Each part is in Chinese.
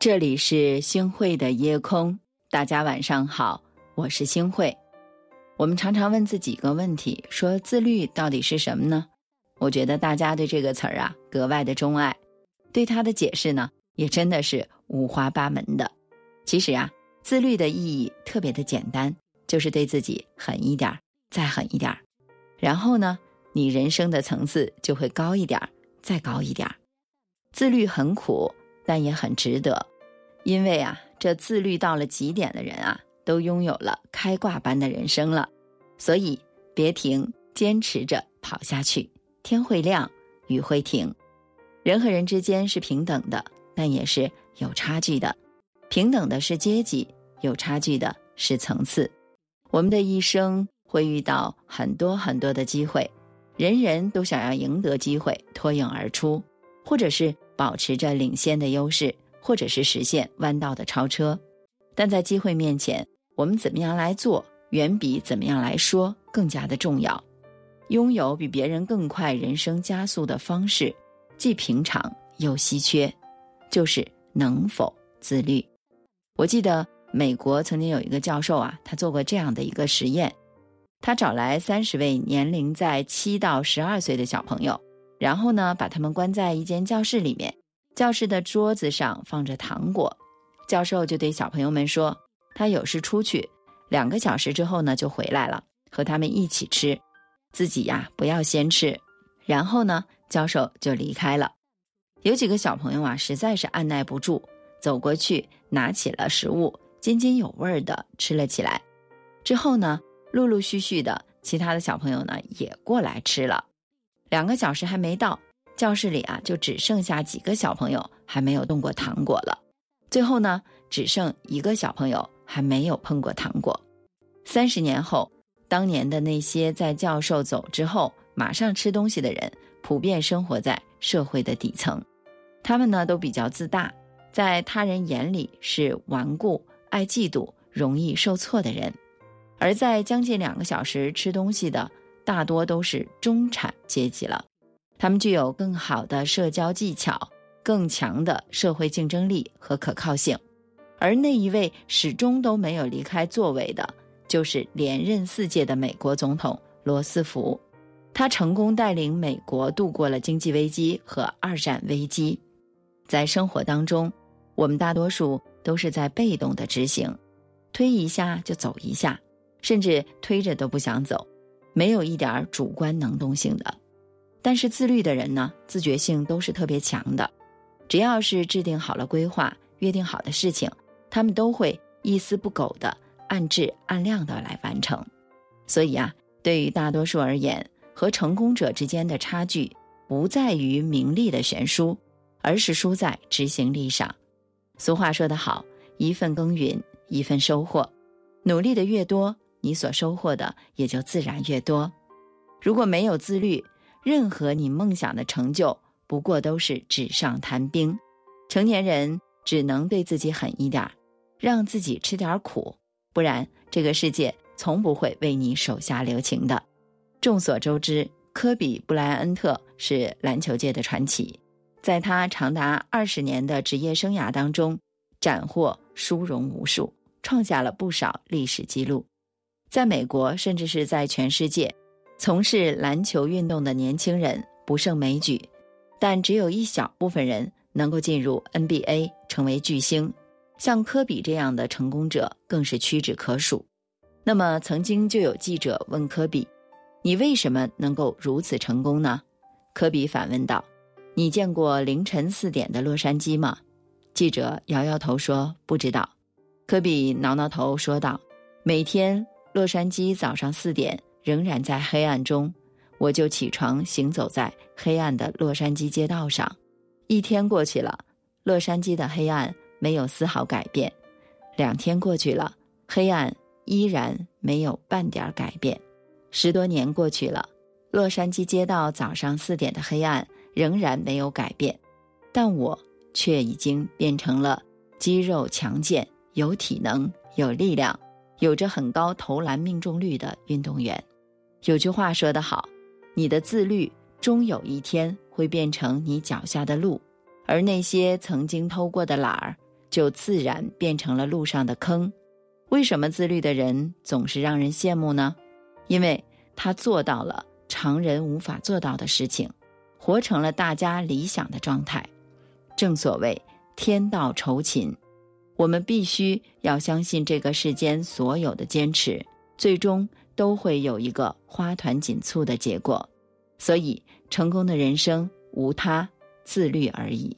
这里是星汇的夜空，大家晚上好，我是星汇。我们常常问自己一个问题：说自律到底是什么呢？我觉得大家对这个词儿啊格外的钟爱，对它的解释呢也真的是五花八门的。其实啊，自律的意义特别的简单，就是对自己狠一点儿，再狠一点儿，然后呢，你人生的层次就会高一点儿，再高一点儿。自律很苦。但也很值得，因为啊，这自律到了极点的人啊，都拥有了开挂般的人生了。所以别停，坚持着跑下去，天会亮，雨会停。人和人之间是平等的，但也是有差距的。平等的是阶级，有差距的是层次。我们的一生会遇到很多很多的机会，人人都想要赢得机会，脱颖而出，或者是。保持着领先的优势，或者是实现弯道的超车，但在机会面前，我们怎么样来做，远比怎么样来说更加的重要。拥有比别人更快人生加速的方式，既平常又稀缺，就是能否自律。我记得美国曾经有一个教授啊，他做过这样的一个实验，他找来三十位年龄在七到十二岁的小朋友。然后呢，把他们关在一间教室里面，教室的桌子上放着糖果，教授就对小朋友们说：“他有事出去，两个小时之后呢就回来了，和他们一起吃，自己呀不要先吃。”然后呢，教授就离开了。有几个小朋友啊，实在是按耐不住，走过去拿起了食物，津津有味的吃了起来。之后呢，陆陆续续的其他的小朋友呢也过来吃了。两个小时还没到，教室里啊就只剩下几个小朋友还没有动过糖果了。最后呢，只剩一个小朋友还没有碰过糖果。三十年后，当年的那些在教授走之后马上吃东西的人，普遍生活在社会的底层。他们呢都比较自大，在他人眼里是顽固、爱嫉妒、容易受挫的人。而在将近两个小时吃东西的。大多都是中产阶级了，他们具有更好的社交技巧、更强的社会竞争力和可靠性，而那一位始终都没有离开座位的，就是连任四届的美国总统罗斯福。他成功带领美国度过了经济危机和二战危机。在生活当中，我们大多数都是在被动的执行，推一下就走一下，甚至推着都不想走。没有一点主观能动性的，但是自律的人呢，自觉性都是特别强的。只要是制定好了规划、约定好的事情，他们都会一丝不苟的按质按量的来完成。所以啊，对于大多数而言，和成功者之间的差距不在于名利的悬殊，而是输在执行力上。俗话说得好，一份耕耘一份收获，努力的越多。你所收获的也就自然越多。如果没有自律，任何你梦想的成就不过都是纸上谈兵。成年人只能对自己狠一点，让自己吃点苦，不然这个世界从不会为你手下留情的。众所周知，科比·布莱恩特是篮球界的传奇，在他长达二十年的职业生涯当中，斩获殊荣无数，创下了不少历史记录。在美国，甚至是在全世界，从事篮球运动的年轻人不胜枚举，但只有一小部分人能够进入 NBA 成为巨星。像科比这样的成功者更是屈指可数。那么，曾经就有记者问科比：“你为什么能够如此成功呢？”科比反问道：“你见过凌晨四点的洛杉矶吗？”记者摇摇头说：“不知道。”科比挠挠头说道：“每天。”洛杉矶早上四点仍然在黑暗中，我就起床行走在黑暗的洛杉矶街道上。一天过去了，洛杉矶的黑暗没有丝毫改变；两天过去了，黑暗依然没有半点改变；十多年过去了，洛杉矶街道早上四点的黑暗仍然没有改变，但我却已经变成了肌肉强健、有体能、有力量。有着很高投篮命中率的运动员，有句话说得好：“你的自律终有一天会变成你脚下的路，而那些曾经偷过的懒儿，就自然变成了路上的坑。为什么自律的人总是让人羡慕呢？因为他做到了常人无法做到的事情，活成了大家理想的状态。正所谓天道酬勤，我们必须要相信这个世间所有的坚持，最终都会有一个花团锦簇的结果。所以，成功的人生无他，自律而已。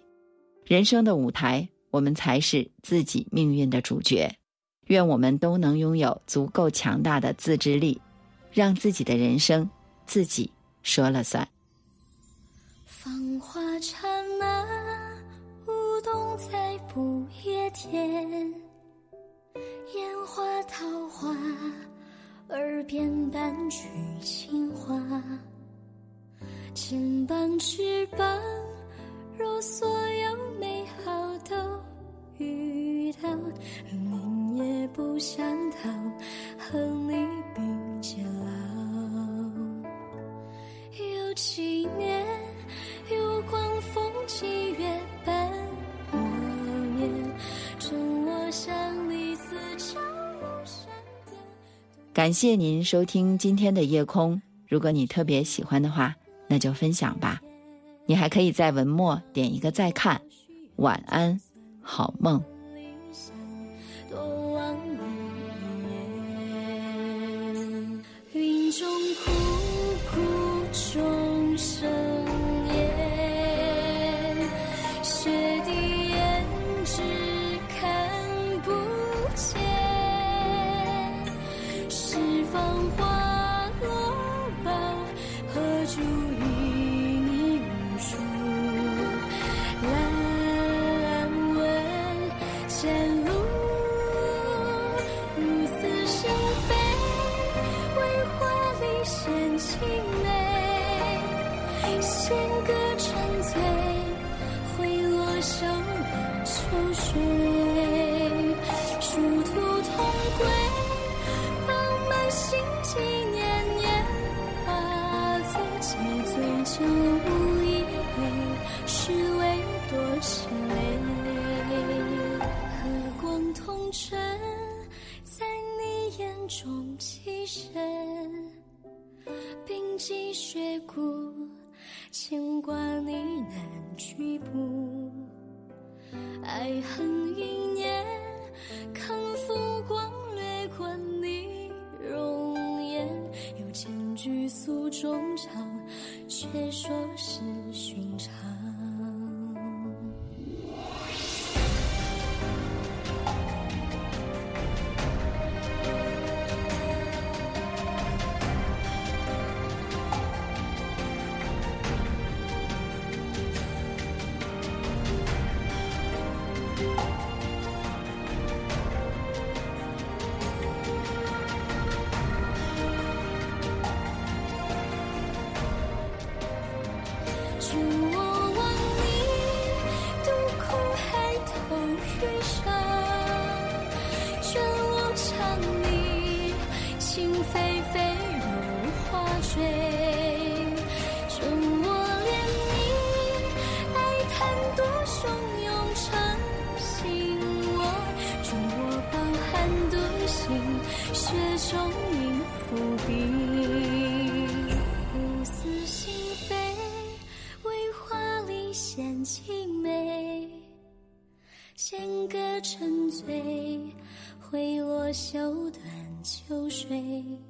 人生的舞台，我们才是自己命运的主角。愿我们都能拥有足够强大的自制力，让自己的人生自己说了算。芳华刹那，舞动在不夜天，烟花桃花，耳边伴曲情话，肩膀翅膀，揉碎感谢您收听今天的夜空。如果你特别喜欢的话，那就分享吧。你还可以在文末点一个再看。晚安，好梦。云中哭哭众生就无为是为多情泪和光同尘在你眼中栖身。冰肌雪骨牵挂你难去步爱恨飞飞入花坠准我怜悯爱贪多汹涌成心窝准我抱憾独行雪中影伏笔不似心非为画里羡青梅献歌沉醉悔落休断秋水。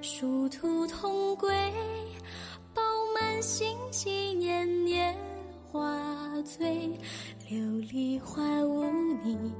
殊途同归，饱满心机，年年花醉。琉璃花无你，